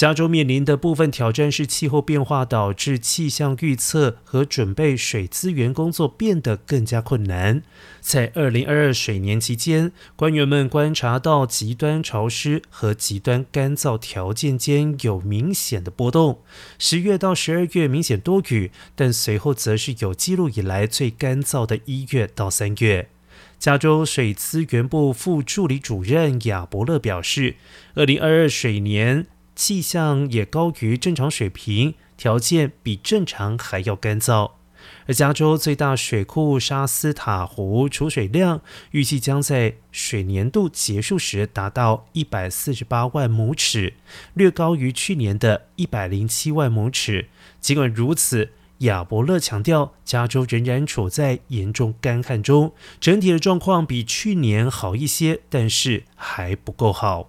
加州面临的部分挑战是气候变化导致气象预测和准备水资源工作变得更加困难。在二零二二水年期间，官员们观察到极端潮湿和极端干燥条件间有明显的波动。十月到十二月明显多雨，但随后则是有记录以来最干燥的一月到三月。加州水资源部副助理主任亚伯勒表示，二零二二水年。气象也高于正常水平，条件比正常还要干燥。而加州最大水库沙斯塔湖储水量预计将在水年度结束时达到一百四十八万亩尺，略高于去年的一百零七万亩尺。尽管如此，亚伯勒强调，加州仍然处在严重干旱中，整体的状况比去年好一些，但是还不够好。